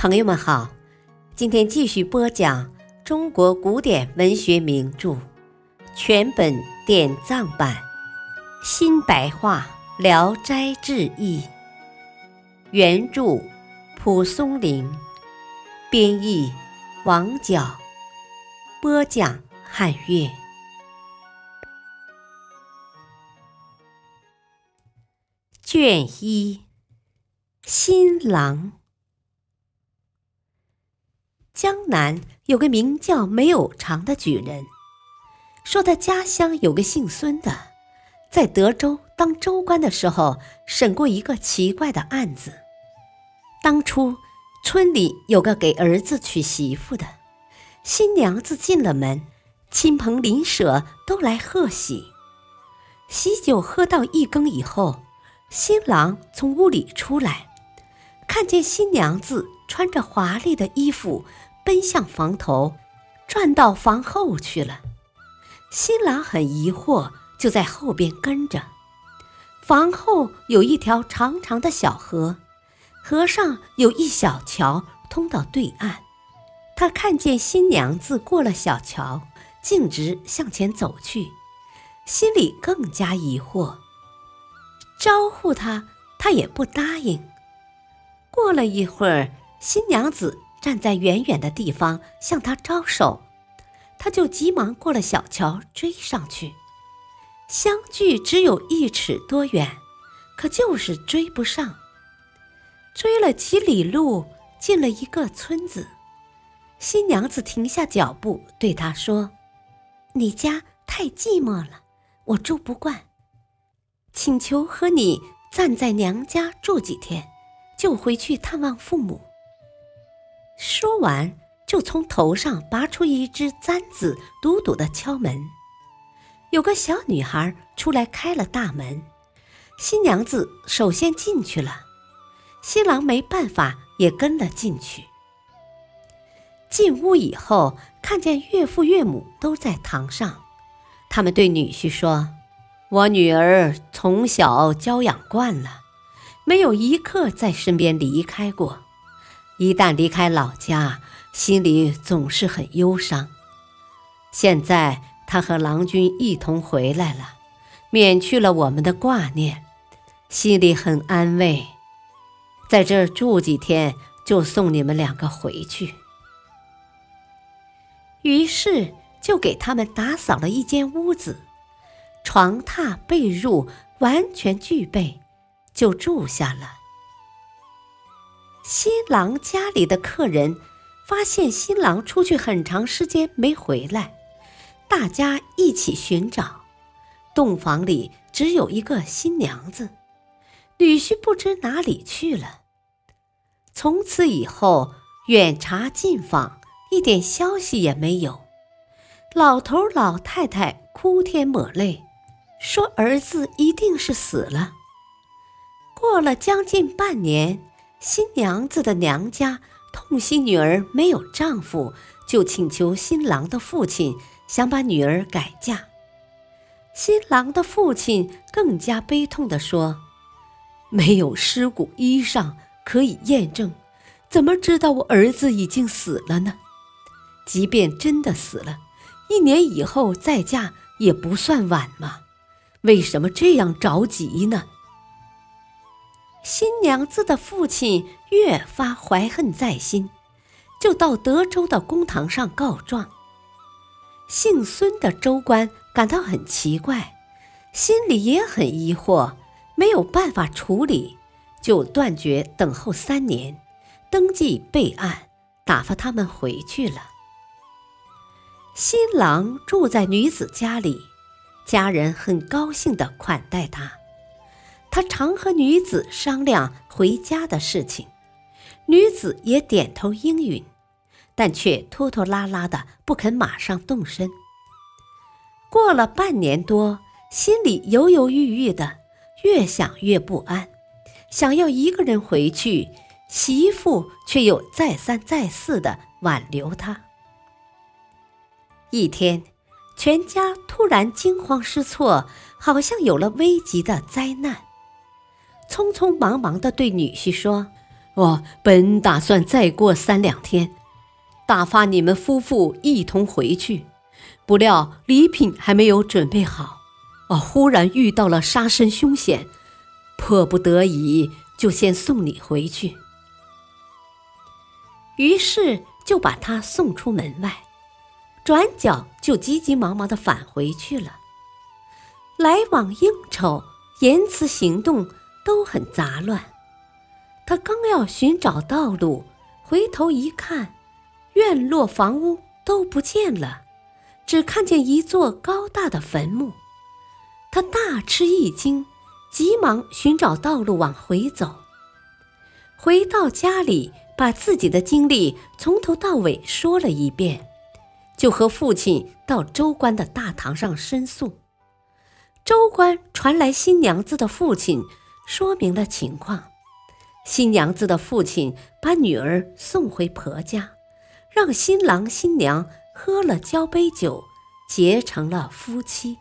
朋友们好，今天继续播讲中国古典文学名著全本典藏版新白话《聊斋志异》，原著蒲松龄，编译王角，播讲汉乐。卷一，新郎。江南有个名叫梅有常的举人，说他家乡有个姓孙的，在德州当州官的时候审过一个奇怪的案子。当初村里有个给儿子娶媳妇的，新娘子进了门，亲朋邻舍都来贺喜。喜酒喝到一更以后，新郎从屋里出来，看见新娘子穿着华丽的衣服。奔向房头，转到房后去了。新郎很疑惑，就在后边跟着。房后有一条长长的小河，河上有一小桥通到对岸。他看见新娘子过了小桥，径直向前走去，心里更加疑惑。招呼他，他也不答应。过了一会儿，新娘子。站在远远的地方向他招手，他就急忙过了小桥追上去。相距只有一尺多远，可就是追不上。追了几里路，进了一个村子，新娘子停下脚步，对他说：“你家太寂寞了，我住不惯，请求和你暂在娘家住几天，就回去探望父母。”说完，就从头上拔出一只簪子，笃笃的敲门。有个小女孩出来开了大门，新娘子首先进去了，新郎没办法也跟了进去。进屋以后，看见岳父岳母都在堂上，他们对女婿说：“我女儿从小娇养惯了，没有一刻在身边离开过。”一旦离开老家，心里总是很忧伤。现在他和郎君一同回来了，免去了我们的挂念，心里很安慰。在这儿住几天，就送你们两个回去。于是就给他们打扫了一间屋子，床榻被褥完全具备，就住下了。新郎家里的客人发现新郎出去很长时间没回来，大家一起寻找。洞房里只有一个新娘子，女婿不知哪里去了。从此以后，远查近访，一点消息也没有。老头老太太哭天抹泪，说儿子一定是死了。过了将近半年。新娘子的娘家痛惜女儿没有丈夫，就请求新郎的父亲想把女儿改嫁。新郎的父亲更加悲痛地说：“没有尸骨衣裳可以验证，怎么知道我儿子已经死了呢？即便真的死了，一年以后再嫁也不算晚嘛。为什么这样着急呢？”新娘子的父亲越发怀恨在心，就到德州的公堂上告状。姓孙的州官感到很奇怪，心里也很疑惑，没有办法处理，就断绝等候三年，登记备案，打发他们回去了。新郎住在女子家里，家人很高兴地款待他。他常和女子商量回家的事情，女子也点头应允，但却拖拖拉拉的不肯马上动身。过了半年多，心里犹犹豫豫的，越想越不安，想要一个人回去，媳妇却又再三再四的挽留他。一天，全家突然惊慌失措，好像有了危急的灾难。匆匆忙忙地对女婿说：“我本打算再过三两天，打发你们夫妇一同回去，不料礼品还没有准备好，我忽然遇到了杀身凶险，迫不得已就先送你回去。于是就把他送出门外，转角就急急忙忙的返回去了。来往应酬、言辞行动都很杂乱。他刚要寻找道路，回头一看，院落房屋都不见了，只看见一座高大的坟墓。他大吃一惊，急忙寻找道路往回走。回到家里，把自己的经历从头到尾说了一遍，就和父亲到州官的大堂上申诉。州官传来新娘子的父亲，说明了情况。新娘子的父亲把女儿送回婆家，让新郎新娘喝了交杯酒，结成了夫妻。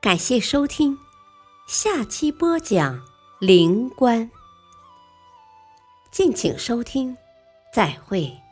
感谢收听，下期播讲灵官。敬请收听，再会。